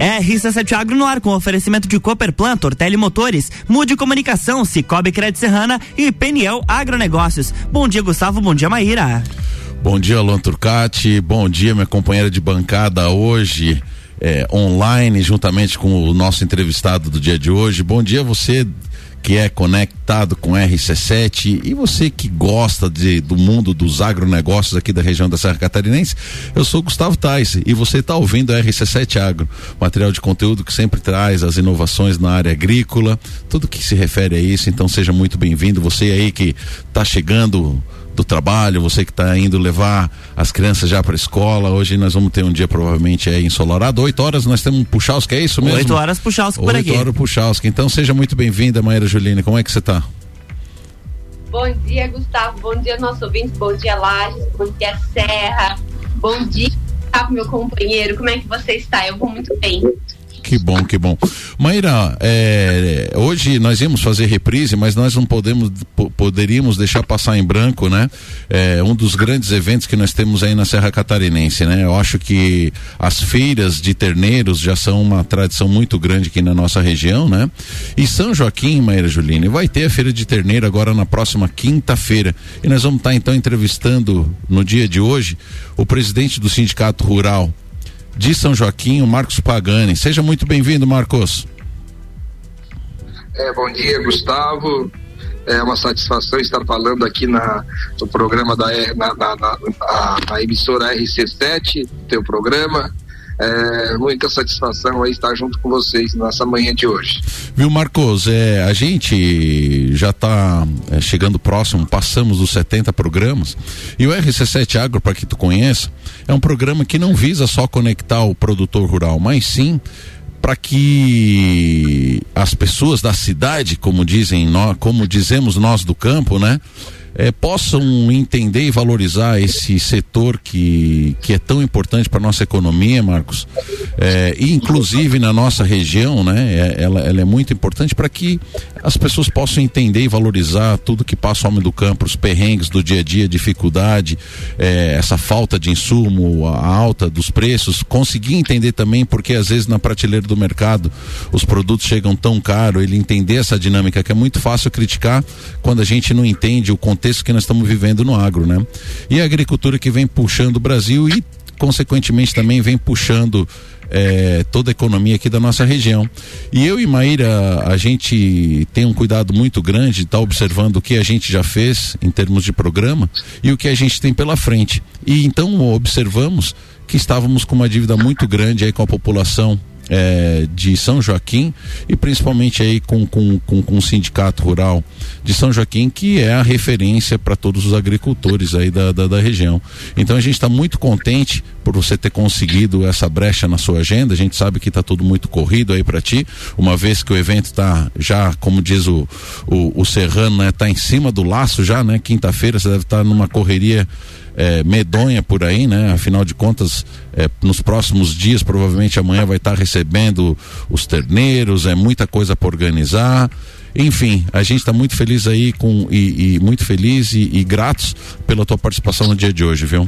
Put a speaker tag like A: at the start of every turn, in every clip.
A: RC7 Agro no ar com oferecimento de Cooperplan, Tortelli Motores, Mude Comunicação, Cicobi Crédito Serrana e Peniel Agronegócios. Bom dia, Gustavo. Bom dia, Maíra.
B: Bom dia, Alan Turcati. Bom dia, minha companheira de bancada hoje. É, online, juntamente com o nosso entrevistado do dia de hoje. Bom dia, você que é conectado com RC7 e você que gosta de, do mundo dos agronegócios aqui da região da Serra Catarinense, eu sou Gustavo Tais e você está ouvindo a RC7 Agro, material de conteúdo que sempre traz as inovações na área agrícola, tudo que se refere a isso, então seja muito bem-vindo, você aí que está chegando do trabalho, você que está indo levar as crianças já para a escola. Hoje nós vamos ter um dia provavelmente é ensolarado. Oito horas nós temos um Puchalski, é isso mesmo?
A: Oito horas Puchalski por aqui.
B: Oito horas Puchalski. Então seja muito bem-vinda, Maíra Juline. Como é que você está?
C: Bom dia, Gustavo. Bom dia, nosso ouvinte. Bom dia, Lages. Bom dia, Serra. Bom dia, meu companheiro. Como é que você está? Eu vou muito bem.
B: Que bom, que bom. Maíra, é, hoje nós íamos fazer reprise, mas nós não podemos, poderíamos deixar passar em branco, né? É, um dos grandes eventos que nós temos aí na Serra Catarinense, né? Eu acho que as feiras de terneiros já são uma tradição muito grande aqui na nossa região, né? E São Joaquim, Maíra Juline, vai ter a feira de terneiro agora na próxima quinta-feira. E nós vamos estar então entrevistando no dia de hoje o presidente do Sindicato Rural de São Joaquim, o Marcos Pagani. Seja muito bem-vindo, Marcos.
D: É, bom dia, Gustavo. É uma satisfação estar falando aqui na, no programa da na, na, na, na emissora RC7, teu programa. É, muita satisfação aí estar junto com vocês nessa manhã de hoje.
B: Viu, Marcos? É, a gente já está é, chegando próximo, passamos dos 70 programas. E o RC7 Agro, para que tu conheça, é um programa que não visa só conectar o produtor rural, mas sim para que as pessoas da cidade, como dizem nós, como dizemos nós do campo, né? É, possam entender e valorizar esse setor que, que é tão importante para nossa economia, Marcos, é, e inclusive na nossa região, né? É, ela, ela é muito importante para que as pessoas possam entender e valorizar tudo que passa o homem do campo, os perrengues do dia a dia, dificuldade, é, essa falta de insumo, a alta dos preços, conseguir entender também porque às vezes na prateleira do mercado os produtos chegam tão caro, ele entender essa dinâmica que é muito fácil criticar quando a gente não entende o contexto contexto que nós estamos vivendo no agro, né? E a agricultura que vem puxando o Brasil e, consequentemente, também vem puxando é, toda a economia aqui da nossa região. E eu e Maíra, a gente tem um cuidado muito grande de estar tá observando o que a gente já fez em termos de programa e o que a gente tem pela frente. E então observamos que estávamos com uma dívida muito grande aí com a população é, de São Joaquim e principalmente aí com, com, com, com, o sindicato rural de São Joaquim, que é a referência para todos os agricultores aí da, da, da região. Então a gente está muito contente por você ter conseguido essa brecha na sua agenda. A gente sabe que está tudo muito corrido aí para ti, uma vez que o evento está já, como diz o, o, o Serrano, né, tá em cima do laço já, né? Quinta-feira você deve estar tá numa correria é, medonha por aí, né? Afinal de contas, é, nos próximos dias, provavelmente amanhã vai estar recebendo os terneiros, é muita coisa para organizar. Enfim, a gente está muito feliz aí com e, e muito feliz e, e, gratos pela tua participação no dia de hoje, viu?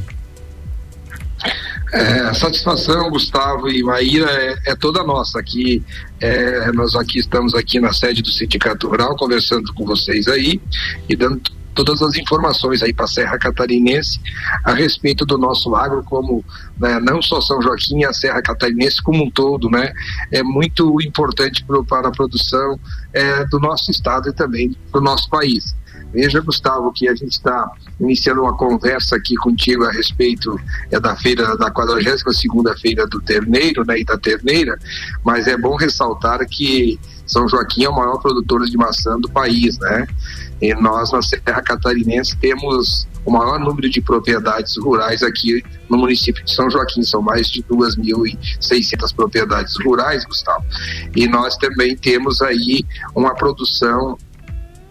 D: É, a satisfação, Gustavo e Maíra, é, é toda nossa. Aqui, é, nós aqui estamos aqui na sede do Sindicato Rural, conversando com vocês aí e dando todas as informações aí para a Serra Catarinense a respeito do nosso agro, como né, não só São Joaquim, a Serra Catarinense como um todo, né? É muito importante pro, para a produção é, do nosso estado e também do nosso país. Veja, Gustavo, que a gente está iniciando uma conversa aqui contigo a respeito é, da feira, da 42 segunda feira do terneiro, né, e da terneira, mas é bom ressaltar que São Joaquim é o maior produtor de maçã do país, né? E nós, na Serra Catarinense, temos o maior número de propriedades rurais aqui no município de São Joaquim. São mais de 2.600 propriedades rurais, Gustavo. E nós também temos aí uma produção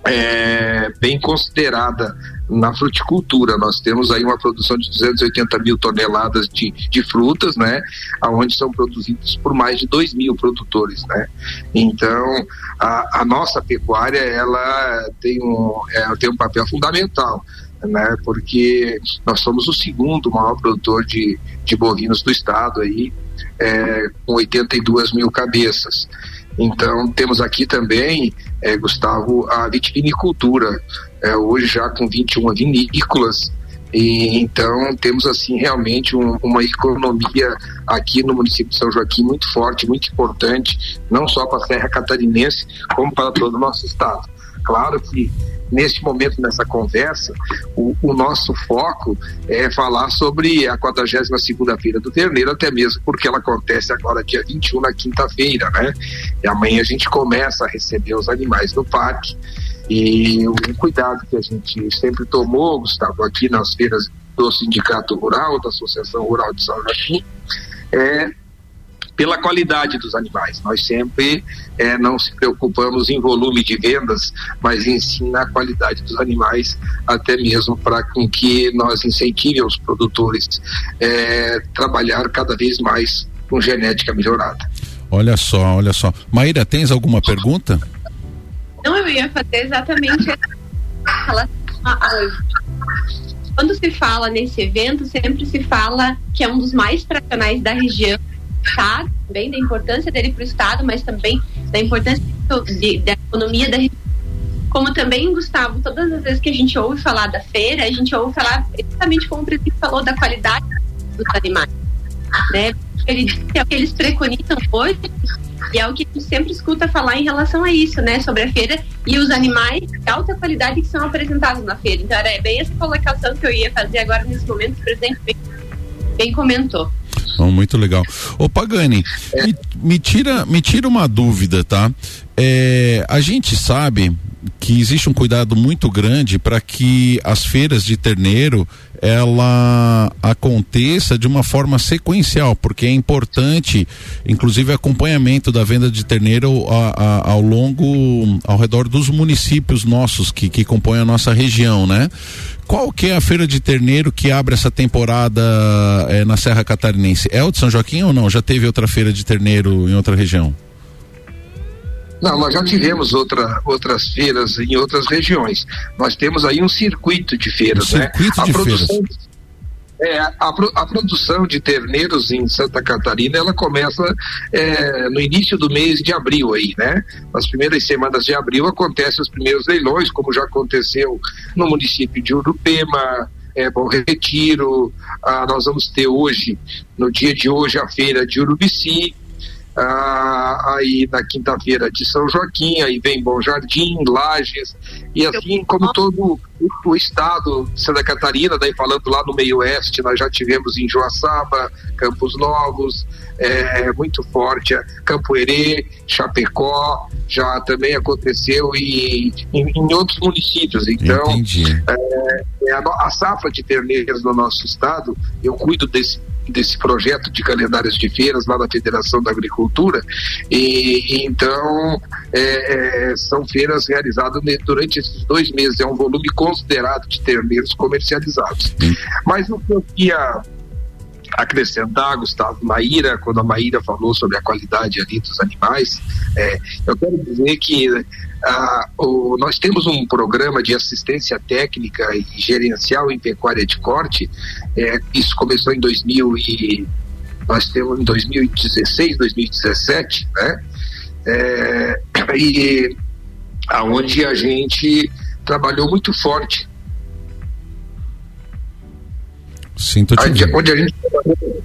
D: é, bem considerada na fruticultura. Nós temos aí uma produção de 280 mil toneladas de, de frutas, né? Onde são produzidos por mais de 2 mil produtores, né? Então, a, a nossa pecuária, ela tem um, é, tem um papel fundamental né? Porque nós somos o segundo maior produtor de, de bovinos do estado aí, é, com 82 mil cabeças. Então temos aqui também, é, Gustavo, a vitivinicultura, é, hoje já com 21 vinícolas. E, então temos assim realmente um, uma economia aqui no município de São Joaquim muito forte, muito importante, não só para a Serra Catarinense, como para todo o nosso estado. Claro que neste momento, nessa conversa, o, o, nosso foco é falar sobre a 42 segunda-feira do Terneiro, até mesmo porque ela acontece agora dia 21, na quinta-feira, né? E amanhã a gente começa a receber os animais no parque. E o cuidado que a gente sempre tomou, Gustavo, aqui nas feiras do Sindicato Rural, da Associação Rural de São Joaquim, é pela qualidade dos animais. Nós sempre é, não se preocupamos em volume de vendas, mas em sim na qualidade dos animais, até mesmo para com que nós incentive os produtores é, trabalhar cada vez mais com genética melhorada.
B: Olha só, olha só. Maíra, tens alguma pergunta?
C: Não, eu ia fazer exatamente quando se fala nesse evento, sempre se fala que é um dos mais tradicionais da região Estado, também da importância dele para o Estado, mas também da importância de, da economia da. Como também, Gustavo, todas as vezes que a gente ouve falar da feira, a gente ouve falar exatamente como o presidente falou da qualidade dos animais. Né? Ele é o que eles preconizam hoje e é o que a gente sempre escuta falar em relação a isso, né? Sobre a feira e os animais de alta qualidade que são apresentados na feira. Então era bem essa colocação que eu ia fazer agora nesse momento, o presidente bem, bem comentou.
B: Muito legal. Ô Pagani, me, me, tira, me tira uma dúvida, tá? É, a gente sabe que existe um cuidado muito grande para que as feiras de terneiro ela aconteça de uma forma sequencial, porque é importante, inclusive, acompanhamento da venda de terneiro a, a, ao longo, ao redor dos municípios nossos que, que compõem a nossa região, né? Qual que é a feira de terneiro que abre essa temporada é, na Serra Catarinense? É o de São Joaquim ou não? Já teve outra feira de terneiro em outra região?
D: Não, nós já tivemos outra, outras feiras em outras regiões. Nós temos aí um circuito de feiras,
B: um né? Circuito
D: a
B: de
D: produção,
B: feiras.
D: É, a, a, produção de terneiros em Santa Catarina, ela começa é, no início do mês de abril aí, né? Nas primeiras semanas de abril acontecem os primeiros leilões, como já aconteceu no município de Urupema, é, Bom Retiro, ah, nós vamos ter hoje, no dia de hoje, a feira de Urubici, ah, aí na quinta-feira de São Joaquim, aí vem Bom Jardim, Lages, e assim como todo o, estado de Santa Catarina, daí falando lá no meio oeste, nós já tivemos em Joaçaba, Campos Novos, é, muito forte, Campo Herê, Chapecó, já também aconteceu e em, em outros municípios. Então, é, é a, a safra de terneiras no nosso estado, eu cuido desse desse projeto de calendários de feiras lá da Federação da Agricultura. E, então é, é, são feiras realizadas durante esses dois meses. É um volume considerado de terneiros comercializados. Mas o que eu queria acrescentar, Gustavo, Maíra, quando a Maíra falou sobre a qualidade ali dos animais, é, eu quero dizer que ah, o, nós temos um programa de assistência técnica e gerencial em pecuária de corte. É, isso começou em 2000 e nós temos em 2016, 2017, né? É, e aonde a gente trabalhou muito forte.
B: Sinto te
D: onde a gente trabalhou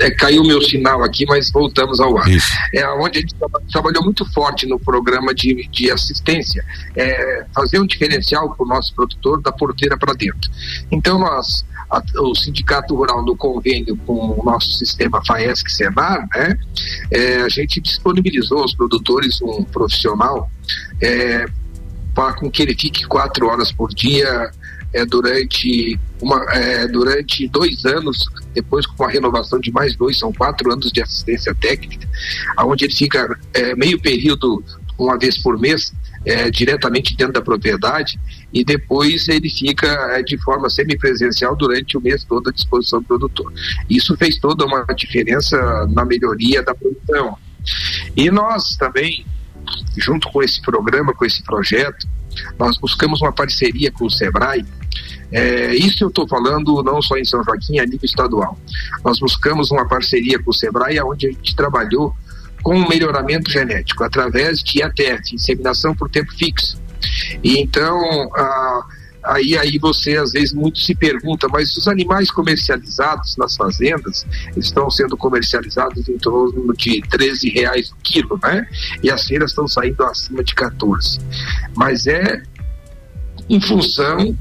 D: é, caiu meu sinal aqui, mas voltamos ao ar. Isso. É onde a gente trabalhou muito forte no programa de, de assistência, é, fazer um diferencial para o nosso produtor da porteira para dentro. Então nós a, o Sindicato Rural no convênio com o nosso sistema FAESC Senar, né, é, a gente disponibilizou aos produtores um profissional é, para com que ele fique quatro horas por dia é, durante, uma, é, durante dois anos, depois com a renovação de mais dois, são quatro anos de assistência técnica, onde ele fica é, meio período, uma vez por mês, é, diretamente dentro da propriedade e depois ele fica é, de forma semipresencial durante o mês todo à disposição do produtor. Isso fez toda uma diferença na melhoria da produção. E nós também, junto com esse programa, com esse projeto, nós buscamos uma parceria com o SEBRAE É, isso eu estou falando não só em São Joaquim, a nível estadual. Nós buscamos uma parceria com o Sebrae, onde a gente trabalhou com o melhoramento genético através de ATF, inseminação por tempo fixo. E então, a Aí, aí você às vezes muito se pergunta, mas os animais comercializados nas fazendas estão sendo comercializados em torno de 13 reais o quilo, né? E as feiras estão saindo acima de 14. Mas é em função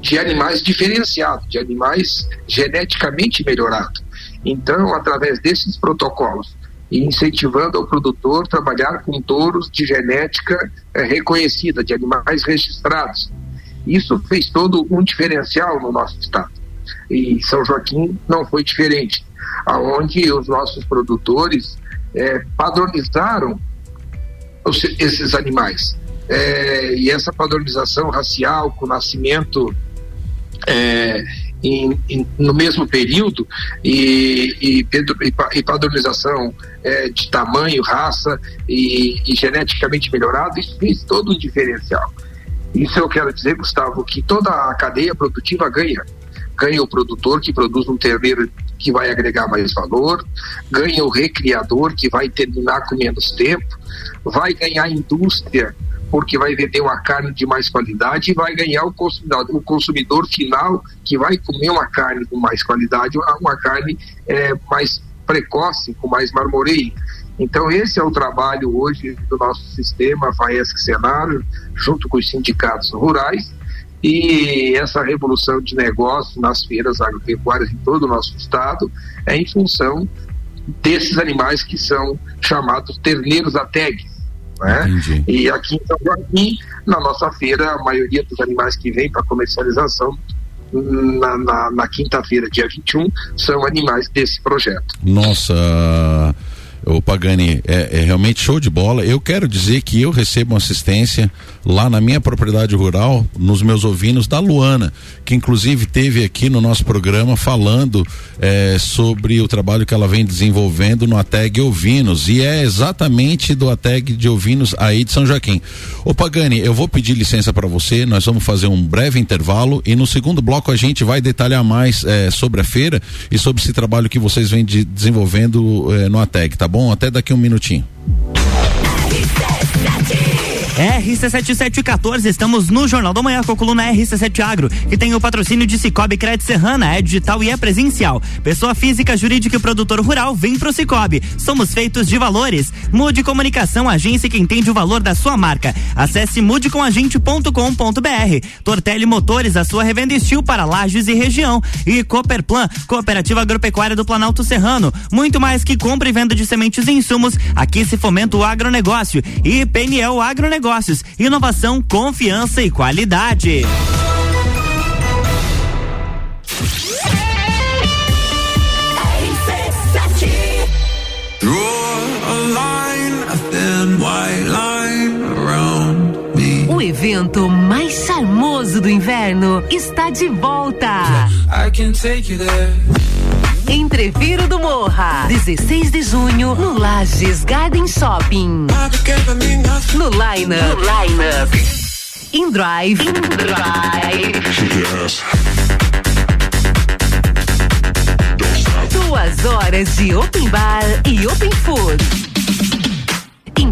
D: de animais diferenciados, de animais geneticamente melhorados. Então, através desses protocolos, e incentivando o produtor a trabalhar com touros de genética é, reconhecida, de animais registrados, isso fez todo um diferencial no nosso estado. E São Joaquim não foi diferente, aonde os nossos produtores é, padronizaram os, esses animais. É, e essa padronização racial com nascimento é, em, em, no mesmo período e, e, e padronização é, de tamanho, raça e, e, geneticamente melhorado, isso fez todo um diferencial. Isso eu quero dizer, Gustavo, que toda a cadeia produtiva ganha. Ganha o produtor que produz um terneiro que vai agregar mais valor, ganha o recriador que vai terminar com menos tempo, vai ganhar a indústria porque vai vender uma carne de mais qualidade e vai ganhar o consumidor, o consumidor final que vai comer uma carne com mais qualidade, uma carne é, mais precoce, com mais marmoreio. Então, esse é o trabalho hoje do nosso sistema FAESC Senar, junto com os sindicatos rurais, e essa revolução de negócio nas feiras agropecuárias em todo o nosso estado é em função desses animais que são chamados terneiros ategues. Né? E aqui em São Joaquim, na nossa feira, a maioria dos animais que vêm para comercialização na, na, na quinta-feira, dia 21, são animais desse projeto.
B: Nossa o Pagani, é, é, realmente show de bola. Eu quero dizer que eu recebo assistência lá na minha propriedade rural, nos meus ovinos da Luana, que inclusive teve aqui no nosso programa falando é, sobre o trabalho que ela vem desenvolvendo no ATEG Ovinos. E é exatamente do ATEG de Ovinos aí de São Joaquim. Ô Pagani, eu vou pedir licença para você, nós vamos fazer um breve intervalo e no segundo bloco a gente vai detalhar mais é, sobre a feira e sobre esse trabalho que vocês vêm de, desenvolvendo é, no ATEG, tá bom? Bom? Até daqui um minutinho.
A: RC7714, estamos no Jornal da Manhã com a coluna RC7 Agro, que tem o patrocínio de Cicobi Crédito Serrana, é digital e é presencial. Pessoa física, jurídica e produtor rural, vem pro Cicobi. Somos feitos de valores. Mude Comunicação, agência que entende o valor da sua marca. Acesse mudecomagente.com.br. Tortelli Motores, a sua revenda estil para lajes e região. E Cooperplan, Cooperativa Agropecuária do Planalto Serrano. Muito mais que compra e venda de sementes e insumos, aqui se fomenta o agronegócio. E PNL Agronegócio negócios, inovação, confiança e qualidade.
E: Evento mais charmoso do inverno está de volta. Entreviro do Morra, 16 de junho, no Lages Garden Shopping. No Line Up. No Line Up. In Drive. In Drive. Yes. Duas horas de Open Bar e Open Food.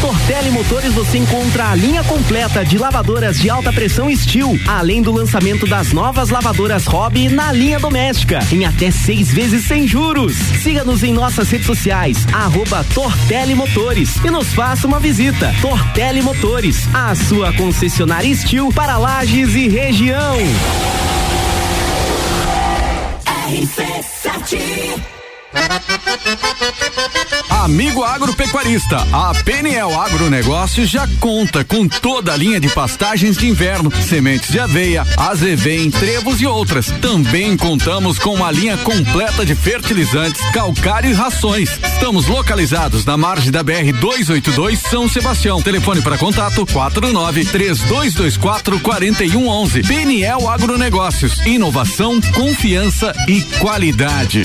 F: Tortelli Motores você encontra a linha completa de lavadoras de alta pressão Steel, além do lançamento das novas lavadoras Hobby na linha doméstica, em até seis vezes sem juros. Siga-nos em nossas redes sociais, arroba Tortelli Motores e nos faça uma visita. Tortelli Motores, a sua concessionária Steel para Lages e região. RC7
G: Amigo agropecuarista, a Peniel Agronegócios já conta com toda a linha de pastagens de inverno, sementes de aveia, azevém, trevos e outras. Também contamos com uma linha completa de fertilizantes, calcário e rações. Estamos localizados na margem da BR 282 São Sebastião. Telefone para contato 49 3224 4111. Peniel Agronegócios, inovação, confiança e qualidade.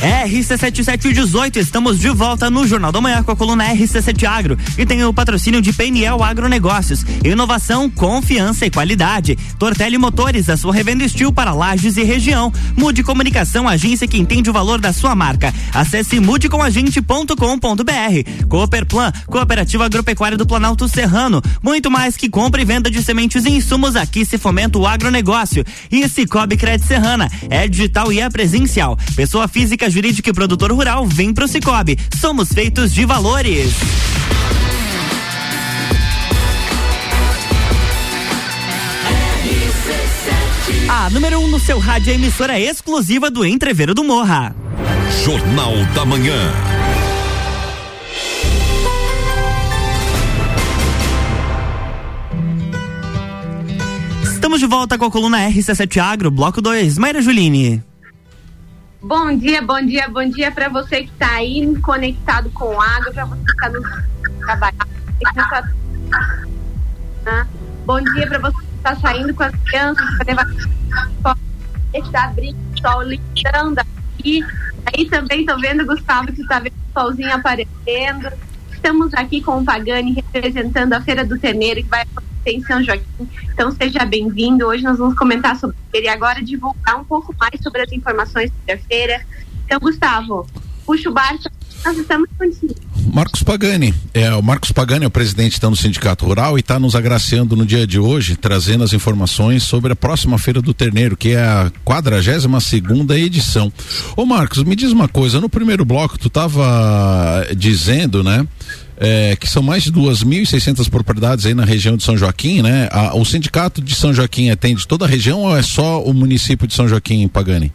A: RC7718, estamos de volta no Jornal da Manhã com a coluna RC7 Agro e tem o patrocínio de PNL Agronegócios, inovação, confiança e qualidade. Tortelli Motores, a sua revenda estilo para lajes e região. Mude Comunicação, agência que entende o valor da sua marca. Acesse mudecomagente.com.br. Cooperplan, Cooperativa Agropecuária do Planalto Serrano. Muito mais que compra e venda de sementes e insumos aqui se fomenta o agronegócio. E Cicobi Crédito Serrana, é digital e é presencial. Pessoa física jurídica e produtor rural, vem pro Cicobi. Somos feitos de valores. A número 1 um no seu rádio é emissora exclusiva do Entreveiro do Morra.
H: Jornal da Manhã.
A: Estamos de volta com a coluna RC7 Agro, bloco 2. Mayra Juline.
C: Bom dia, bom dia, bom dia para você que está aí conectado com água, para você que está no trabalho. Tá... Bom dia para você que está saindo com as crianças para levar está abrindo sol lindando aqui. Aí também estou vendo, Gustavo, que está vendo o solzinho aparecendo. Estamos aqui com o Pagani representando a Feira do Terneiro, que vai em São Joaquim. Então seja bem-vindo. Hoje nós vamos comentar sobre ele e agora divulgar um pouco mais sobre as informações da feira. Então, Gustavo, puxa o barco, nós estamos contigo.
B: Marcos Pagani, é, o Marcos Pagani é o presidente então, do Sindicato Rural e está nos agraciando no dia de hoje, trazendo as informações sobre a próxima Feira do Terneiro, que é a 42 segunda edição. Ô Marcos, me diz uma coisa, no primeiro bloco tu estava dizendo, né? É, que são mais de 2.600 propriedades aí na região de São Joaquim, né? A, o sindicato de São Joaquim atende toda a região ou é só o município de São Joaquim, Pagani?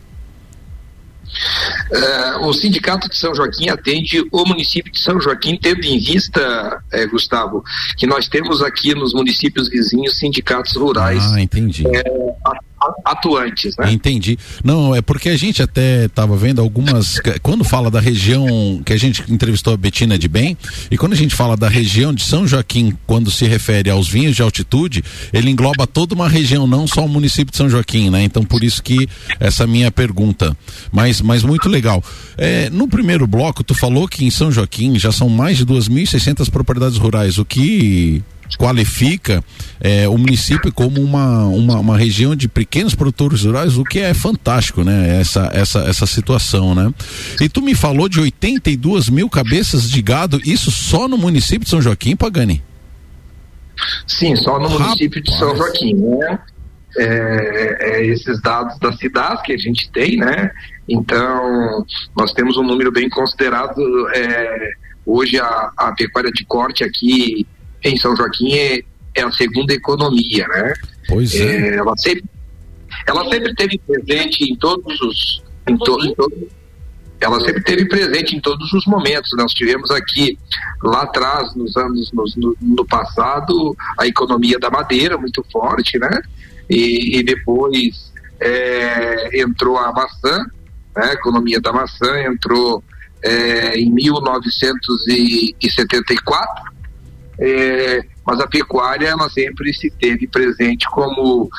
D: Uh, o Sindicato de São Joaquim atende o município de São Joaquim, tendo em vista, eh, Gustavo, que nós temos aqui nos municípios vizinhos sindicatos rurais.
B: Ah, entendi.
D: Eh, atuantes, né?
B: Entendi. Não, é porque a gente até estava vendo algumas. Quando fala da região que a gente entrevistou a Betina de Bem, e quando a gente fala da região de São Joaquim, quando se refere aos vinhos de altitude, ele engloba toda uma região, não só o município de São Joaquim, né? Então por isso que essa minha pergunta. Mas, mas muito legal. É, no primeiro bloco, tu falou que em São Joaquim já são mais de 2.600 propriedades rurais, o que qualifica é, o município como uma, uma, uma, região de pequenos produtores rurais, o que é fantástico, né? Essa, essa, essa situação, né? E tu me falou de 82 mil cabeças de gado, isso só no município de São Joaquim, Pagani?
D: Sim, só no Rapaz. município de São Joaquim, né? É, é, esses dados das cidades que a gente tem, né? Então, nós temos um número bem considerado. É, hoje, a, a pecuária de corte aqui em São Joaquim é, é a segunda economia, né?
B: Pois é.
D: é. ela, sempre, ela sempre teve presente em todos os. Em to, em ela sempre teve presente em todos os momentos. Nós tivemos aqui, lá atrás, nos anos no, no passado, a economia da madeira muito forte, né? E, e depois é, entrou a maçã, né? a economia da maçã entrou é, em 1974 é, mas a pecuária ela sempre se teve presente como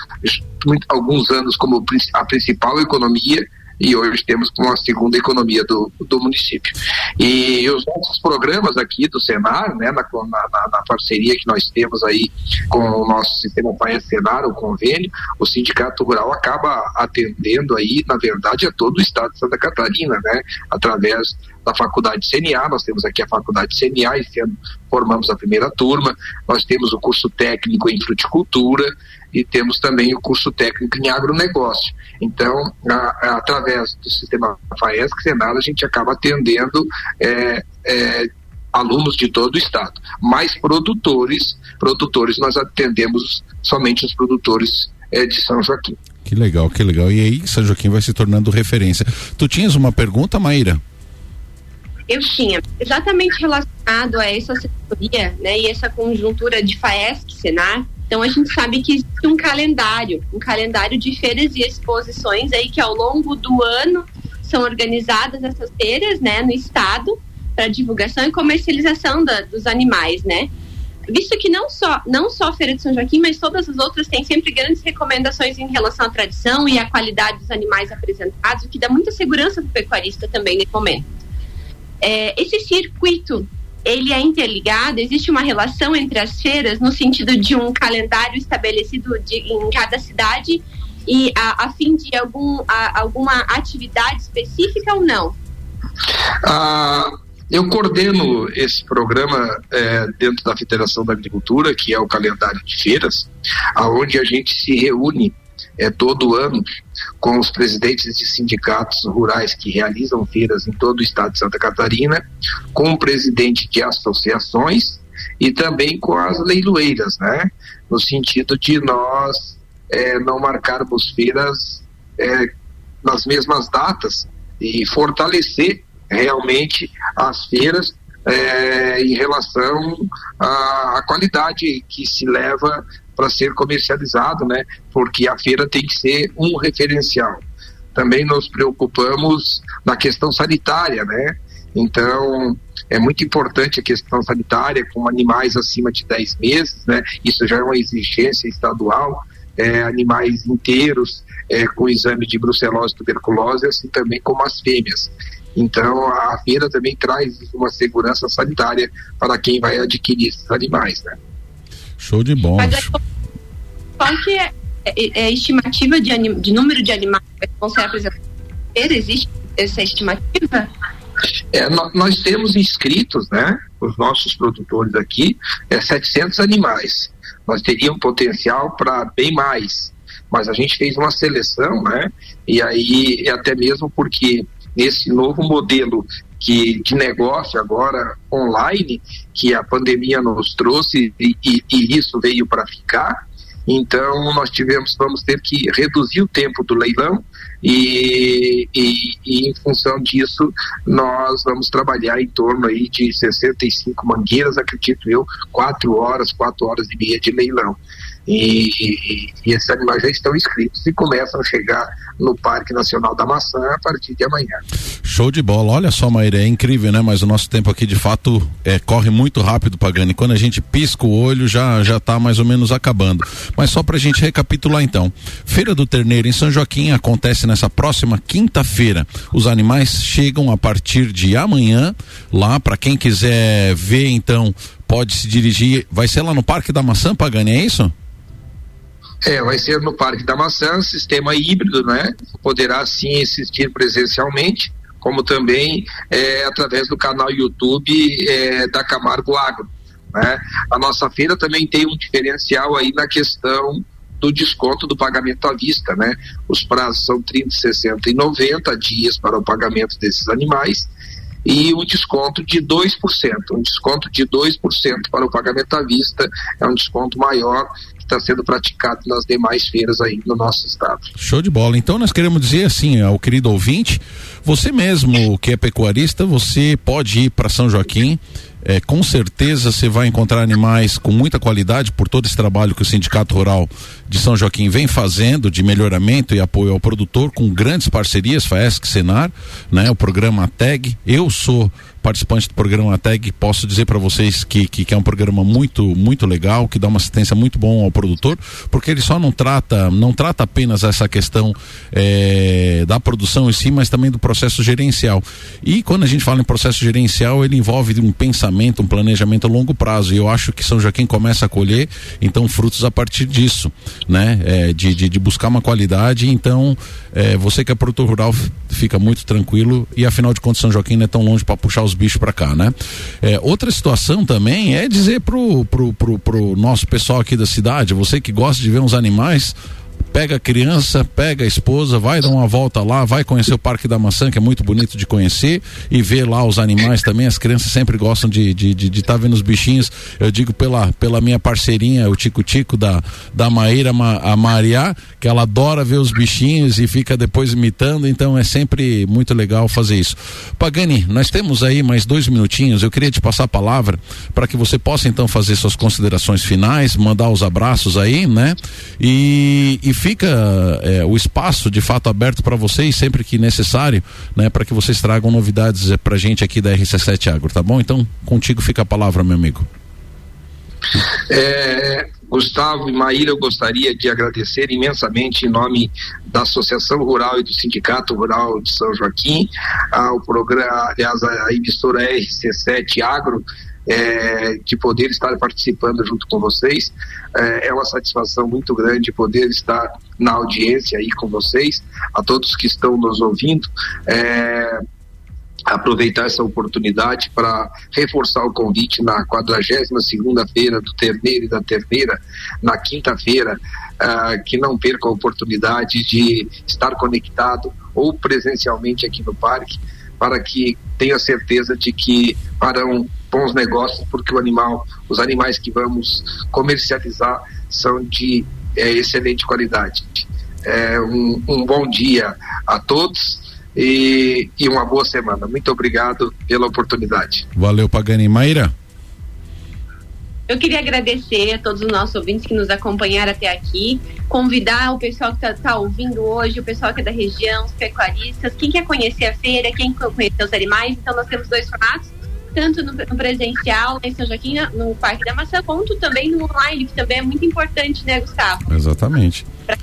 D: muito, alguns anos como a principal economia e hoje temos uma segunda economia do, do município. E os nossos programas aqui do Senar, né, na, na, na parceria que nós temos aí com o nosso sistema Paes Senar, o convênio, o Sindicato Rural acaba atendendo aí, na verdade, a todo o estado de Santa Catarina, né, através da faculdade CNA, nós temos aqui a faculdade CNA, esse ano formamos a primeira turma, nós temos o curso técnico em fruticultura e temos também o curso técnico em agronegócio. Então, a, a, através do sistema FAESC, Senado, a gente acaba atendendo é, é, alunos de todo o estado. Mais produtores, produtores nós atendemos somente os produtores é, de São Joaquim.
B: Que legal, que legal. E aí São Joaquim vai se tornando referência. Tu tinhas uma pergunta, Maíra?
C: Eu tinha, exatamente relacionado a essa assessoria, né, e essa conjuntura de FAESC, Senar, então a gente sabe que existe um calendário, um calendário de feiras e exposições aí que ao longo do ano são organizadas essas feiras, né, no estado para divulgação e comercialização da, dos animais, né? Visto que não só não só a Feira de São Joaquim, mas todas as outras têm sempre grandes recomendações em relação à tradição e à qualidade dos animais apresentados, o que dá muita segurança para o pecuarista também nesse momento. É, esse circuito ele é interligado, existe uma relação entre as feiras no sentido de um calendário estabelecido de, em cada cidade e a, a fim de algum, a, alguma atividade específica ou não?
D: Ah, eu coordeno esse programa é, dentro da Federação da Agricultura, que é o calendário de feiras, aonde a gente se reúne é, todo ano com os presidentes de sindicatos rurais que realizam feiras em todo o estado de Santa Catarina, com o presidente de associações e também com as leiloeiras, né? No sentido de nós é, não marcarmos feiras é, nas mesmas datas e fortalecer realmente as feiras é, em relação à, à, qualidade que se leva para ser comercializado, né? Porque a feira tem que ser um referencial. Também nos preocupamos na questão sanitária, né? Então, é muito importante a questão sanitária com animais acima de 10 meses, né? Isso já é uma exigência estadual. É, animais inteiros é, com exame de brucelose e tuberculose, assim também como as fêmeas. Então, a feira também traz uma segurança sanitária para quem vai adquirir esses animais, né?
B: Show de bola. Mas é,
C: qual que é, é, é a estimativa de, anim, de número de animais que vão ser apresentados? Existe essa estimativa?
D: É, nós, nós, temos inscritos, né, os nossos produtores aqui, é 700 animais. Nós teríamos potencial para bem mais, mas a gente fez uma seleção, né, e aí até mesmo porque nesse novo modelo que, de negócio agora online que a pandemia nos trouxe e, e, e isso veio para ficar. Então nós tivemos, vamos ter que reduzir o tempo do leilão e, e, e, em função disso nós vamos trabalhar em torno aí de 65 mangueiras, acredito eu, quatro horas, quatro horas e meia de leilão. E, e, esses animais já estão inscritos e começam a chegar no Parque Nacional da Maçã a partir de amanhã.
B: Show de bola. Olha só, Maíra, é incrível, né? Mas o nosso tempo aqui de fato é, corre muito rápido, Pagani. Quando a gente pisca o olho, já já está mais ou menos acabando. Mas só para a gente recapitular então. Feira do Terneiro em São Joaquim acontece nessa próxima quinta-feira. Os animais chegam a partir de amanhã lá para quem quiser ver então pode se dirigir. Vai ser lá no Parque da Maçã, Pagani, é isso?
D: É, vai ser no Parque da Maçã, sistema híbrido, né? Poderá sim assistir presencialmente, como também é, através do canal YouTube é, da Camargo Agro. Né? A nossa feira também tem um diferencial aí na questão do desconto do pagamento à vista, né? Os prazos são 30, 60 e 90 dias para o pagamento desses animais e um desconto de 2%. Um desconto de 2% para o pagamento à vista é um desconto maior está sendo praticado nas demais feiras aí no nosso estado.
B: Show de bola. Então nós queremos dizer assim ao querido ouvinte, você mesmo que é pecuarista, você pode ir para São Joaquim. É, com certeza você vai encontrar animais com muita qualidade por todo esse trabalho que o Sindicato Rural de São Joaquim vem fazendo de melhoramento e apoio ao produtor com grandes parcerias, FAESC, Senar, né, o programa TAG. Eu sou participante do programa TAG, posso dizer para vocês que, que, que, é um programa muito, muito legal, que dá uma assistência muito bom ao produtor, porque ele só não trata, não trata apenas essa questão é, da produção em si, mas também do processo gerencial. E quando a gente fala em processo gerencial, ele envolve um pensamento, um planejamento a longo prazo. E eu acho que São Joaquim começa a colher, então, frutos a partir disso, né? É, de, de, de, buscar uma qualidade. Então, é, você que é produtor rural fica muito tranquilo e afinal de contas São Joaquim não é tão longe para puxar os bichos para cá, né? É, outra situação também é dizer pro, pro, pro, pro nosso pessoal aqui da cidade, você que gosta de ver uns animais, pega a criança, pega a esposa, vai dar uma volta lá, vai conhecer o Parque da Maçã, que é muito bonito de conhecer, e ver lá os animais também. As crianças sempre gostam de estar de, de, de tá vendo os bichinhos. Eu digo pela, pela minha parceirinha, o Tico Tico da, da Maíra, a Maria, que ela adora ver os bichinhos e fica depois imitando, então é sempre muito legal fazer isso. Pagani, nós temos aí mais dois minutinhos, eu queria te passar a palavra para que você possa então fazer suas considerações finais, mandar os abraços aí, né? E, e fica é, o espaço de fato aberto para vocês sempre que necessário, né, para que vocês tragam novidades é, para gente aqui da RC7 Agro, tá bom? Então, contigo fica a palavra, meu amigo.
D: É, Gustavo e Maíra, eu gostaria de agradecer imensamente em nome da Associação Rural e do Sindicato Rural de São Joaquim, ao programa, aliás, a emissora RC7 Agro, é, de poder estar participando junto com vocês. É, é, uma satisfação muito grande poder estar na audiência aí com vocês, a todos que estão nos ouvindo. É, aproveitar essa oportunidade para reforçar o convite na 42 segunda-feira do Terneiro e da Terneira, na quinta-feira, uh, que não perca a oportunidade de estar conectado ou presencialmente aqui no parque, para que tenha certeza de que farão bons negócios, porque o animal, os animais que vamos comercializar são de é, excelente qualidade. É, um, um, bom dia a todos e, e, uma boa semana. Muito obrigado pela oportunidade.
B: Valeu, Pagani. Maíra?
C: Eu queria agradecer a todos os nossos ouvintes que nos acompanharam até aqui, convidar o pessoal que está tá ouvindo hoje, o pessoal que é da região, os pecuaristas, quem quer conhecer a feira, quem quer conhecer os animais. Então, nós temos dois formatos tanto no, no presencial em São Joaquim, no Parque da Maçã, quanto também no online, que também é muito importante, né, Gustavo?
B: Exatamente.
C: Pra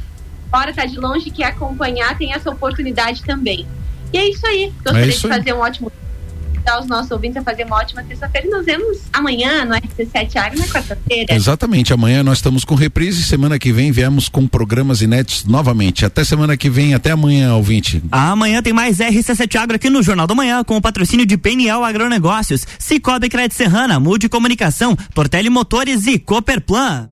C: fora tá de longe que acompanhar tem essa oportunidade também. E é isso aí. Gostaria é isso de fazer aí. um ótimo convidar os nossos ouvintes a fazer uma ótima terça-feira e nos vemos amanhã no RC7 Agro na quarta-feira.
B: Exatamente, amanhã nós estamos com reprise e semana que vem viemos com programas inéditos novamente. Até semana que vem, até amanhã, ouvinte.
A: Amanhã tem mais RC7 Agro aqui no Jornal da Manhã com o patrocínio de Peniel Agronegócios, Cicobi Crédito Serrana, Mude Comunicação, Tortelli Motores e Cooperplan.